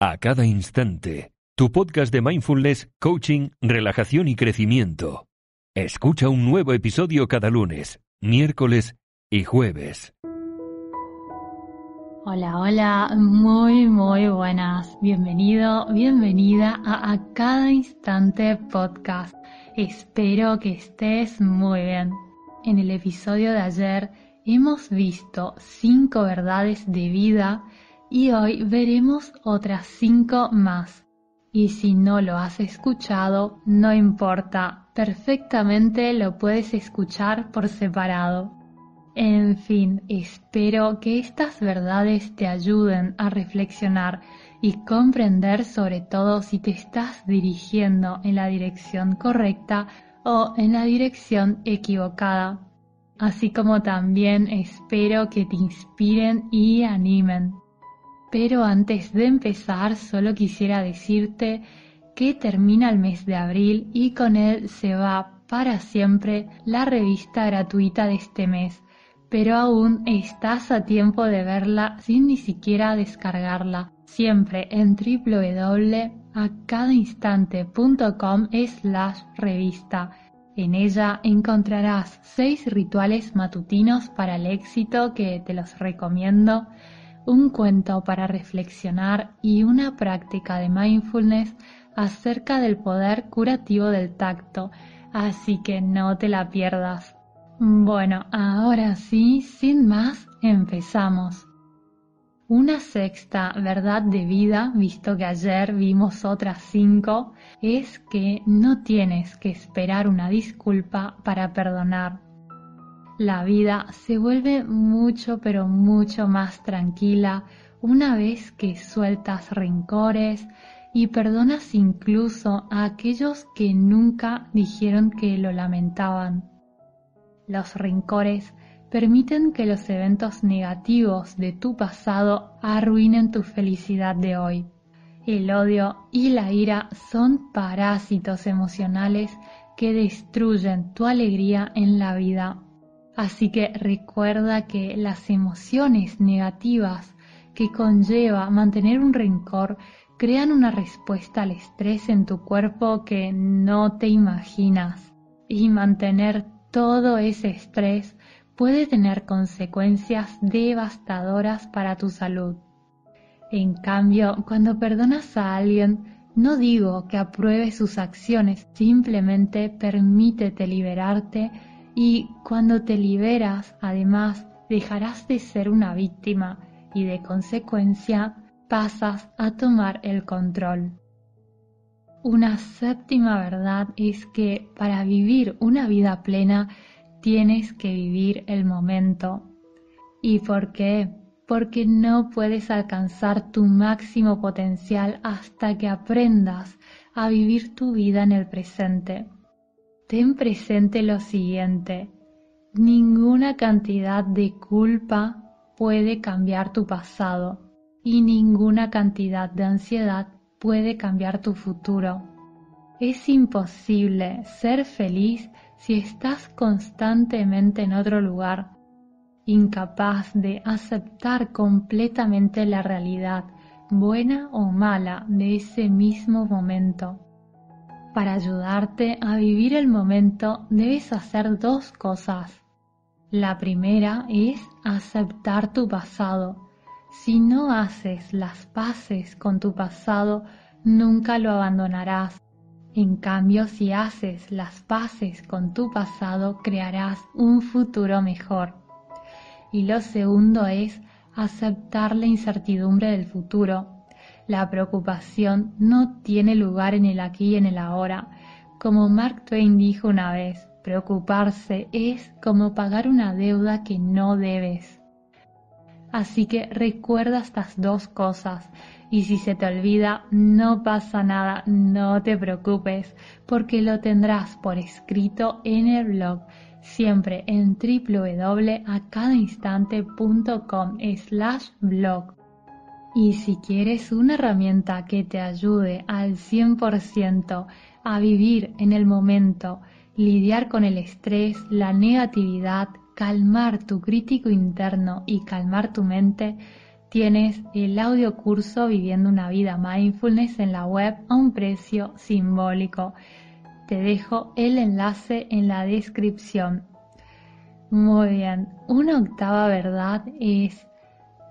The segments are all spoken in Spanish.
A cada instante, tu podcast de mindfulness, coaching, relajación y crecimiento. Escucha un nuevo episodio cada lunes, miércoles y jueves. Hola, hola, muy, muy buenas. Bienvenido, bienvenida a A Cada Instante Podcast. Espero que estés muy bien. En el episodio de ayer hemos visto cinco verdades de vida y hoy veremos otras cinco más. Y si no lo has escuchado, no importa, perfectamente lo puedes escuchar por separado. En fin, espero que estas verdades te ayuden a reflexionar y comprender sobre todo si te estás dirigiendo en la dirección correcta o en la dirección equivocada. Así como también espero que te inspiren y animen. Pero antes de empezar, solo quisiera decirte que termina el mes de abril y con él se va para siempre la revista gratuita de este mes, pero aún estás a tiempo de verla sin ni siquiera descargarla, siempre en www.acadainstante.com slash revista. En ella encontrarás seis rituales matutinos para el éxito que te los recomiendo un cuento para reflexionar y una práctica de mindfulness acerca del poder curativo del tacto, así que no te la pierdas. Bueno, ahora sí, sin más, empezamos. Una sexta verdad de vida, visto que ayer vimos otras cinco, es que no tienes que esperar una disculpa para perdonar la vida se vuelve mucho pero mucho más tranquila una vez que sueltas rencores y perdonas incluso a aquellos que nunca dijeron que lo lamentaban. Los rencores permiten que los eventos negativos de tu pasado arruinen tu felicidad de hoy. El odio y la ira son parásitos emocionales que destruyen tu alegría en la vida Así que recuerda que las emociones negativas que conlleva mantener un rencor crean una respuesta al estrés en tu cuerpo que no te imaginas. Y mantener todo ese estrés puede tener consecuencias devastadoras para tu salud. En cambio, cuando perdonas a alguien, no digo que apruebes sus acciones, simplemente permítete liberarte y cuando te liberas, además, dejarás de ser una víctima y de consecuencia pasas a tomar el control. Una séptima verdad es que para vivir una vida plena tienes que vivir el momento. ¿Y por qué? Porque no puedes alcanzar tu máximo potencial hasta que aprendas a vivir tu vida en el presente ten presente lo siguiente, ninguna cantidad de culpa puede cambiar tu pasado y ninguna cantidad de ansiedad puede cambiar tu futuro. Es imposible ser feliz si estás constantemente en otro lugar, incapaz de aceptar completamente la realidad, buena o mala, de ese mismo momento. Para ayudarte a vivir el momento debes hacer dos cosas. La primera es aceptar tu pasado. Si no haces las paces con tu pasado, nunca lo abandonarás. En cambio, si haces las paces con tu pasado, crearás un futuro mejor. Y lo segundo es aceptar la incertidumbre del futuro la preocupación no tiene lugar en el aquí y en el ahora. Como Mark Twain dijo una vez, preocuparse es como pagar una deuda que no debes. Así que recuerda estas dos cosas y si se te olvida, no pasa nada, no te preocupes, porque lo tendrás por escrito en el blog, siempre en www.acadainstante.com slash blog. Y si quieres una herramienta que te ayude al 100% a vivir en el momento, lidiar con el estrés, la negatividad, calmar tu crítico interno y calmar tu mente, tienes el audio curso Viviendo una vida mindfulness en la web a un precio simbólico. Te dejo el enlace en la descripción. Muy bien, una octava verdad es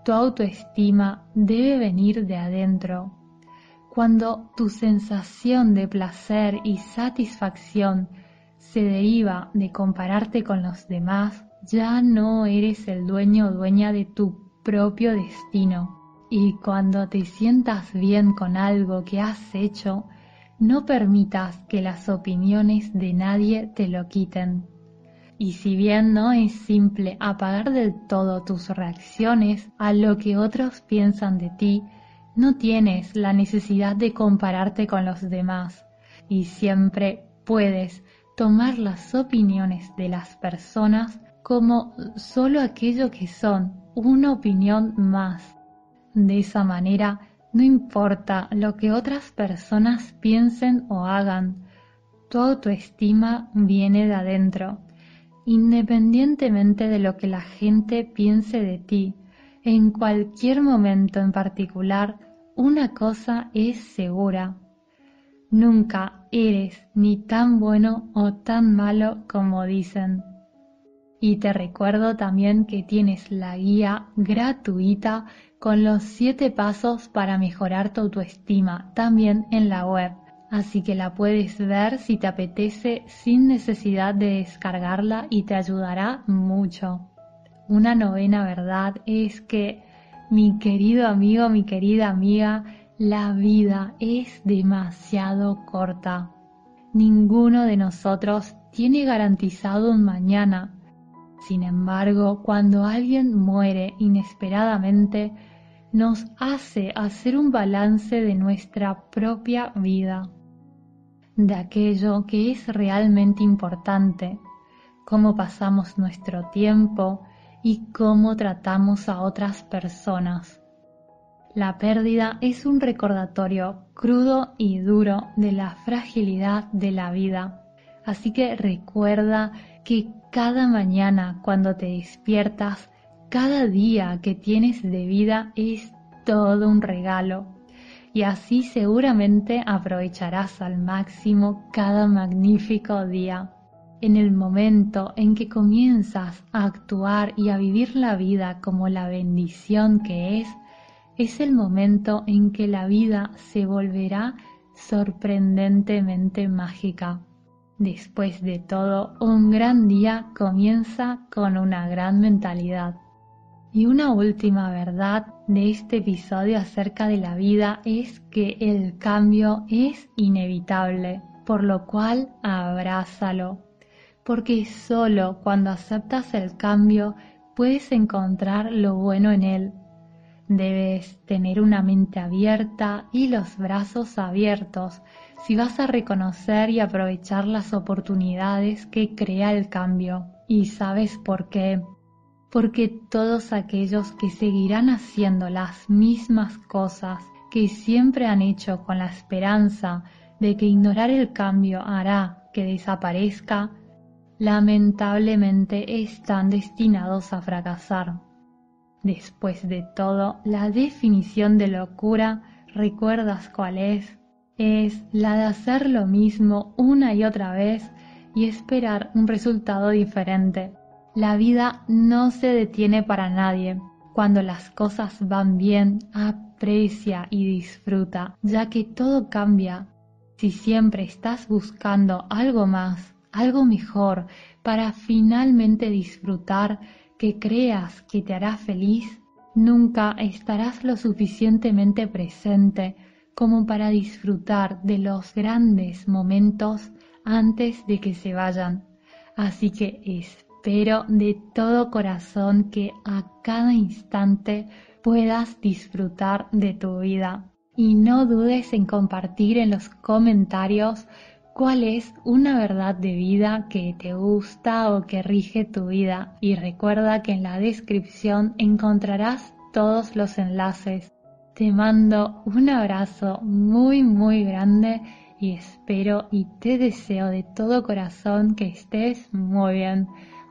tu autoestima debe venir de adentro. Cuando tu sensación de placer y satisfacción se deriva de compararte con los demás, ya no eres el dueño o dueña de tu propio destino. Y cuando te sientas bien con algo que has hecho, no permitas que las opiniones de nadie te lo quiten. Y si bien no es simple apagar del todo tus reacciones a lo que otros piensan de ti, no tienes la necesidad de compararte con los demás y siempre puedes tomar las opiniones de las personas como solo aquello que son, una opinión más. De esa manera, no importa lo que otras personas piensen o hagan, tu autoestima viene de adentro independientemente de lo que la gente piense de ti, en cualquier momento en particular, una cosa es segura. Nunca eres ni tan bueno o tan malo como dicen. Y te recuerdo también que tienes la guía gratuita con los 7 pasos para mejorar tu autoestima también en la web así que la puedes ver si te apetece sin necesidad de descargarla y te ayudará mucho. Una novena verdad es que, mi querido amigo, mi querida amiga, la vida es demasiado corta. Ninguno de nosotros tiene garantizado un mañana. Sin embargo, cuando alguien muere inesperadamente, nos hace hacer un balance de nuestra propia vida de aquello que es realmente importante, cómo pasamos nuestro tiempo y cómo tratamos a otras personas. La pérdida es un recordatorio crudo y duro de la fragilidad de la vida. Así que recuerda que cada mañana cuando te despiertas, cada día que tienes de vida es todo un regalo y así seguramente aprovecharás al máximo cada magnífico día. En el momento en que comienzas a actuar y a vivir la vida como la bendición que es, es el momento en que la vida se volverá sorprendentemente mágica. Después de todo, un gran día comienza con una gran mentalidad. Y una última verdad de este episodio acerca de la vida es que el cambio es inevitable, por lo cual abrázalo, porque solo cuando aceptas el cambio puedes encontrar lo bueno en él. Debes tener una mente abierta y los brazos abiertos si vas a reconocer y aprovechar las oportunidades que crea el cambio. ¿Y sabes por qué? Porque todos aquellos que seguirán haciendo las mismas cosas que siempre han hecho con la esperanza de que ignorar el cambio hará que desaparezca, lamentablemente están destinados a fracasar. Después de todo, la definición de locura, ¿recuerdas cuál es? Es la de hacer lo mismo una y otra vez y esperar un resultado diferente. La vida no se detiene para nadie. Cuando las cosas van bien, aprecia y disfruta, ya que todo cambia. Si siempre estás buscando algo más, algo mejor, para finalmente disfrutar que creas que te hará feliz, nunca estarás lo suficientemente presente como para disfrutar de los grandes momentos antes de que se vayan. Así que es Espero de todo corazón que a cada instante puedas disfrutar de tu vida. Y no dudes en compartir en los comentarios cuál es una verdad de vida que te gusta o que rige tu vida. Y recuerda que en la descripción encontrarás todos los enlaces. Te mando un abrazo muy muy grande y espero y te deseo de todo corazón que estés muy bien.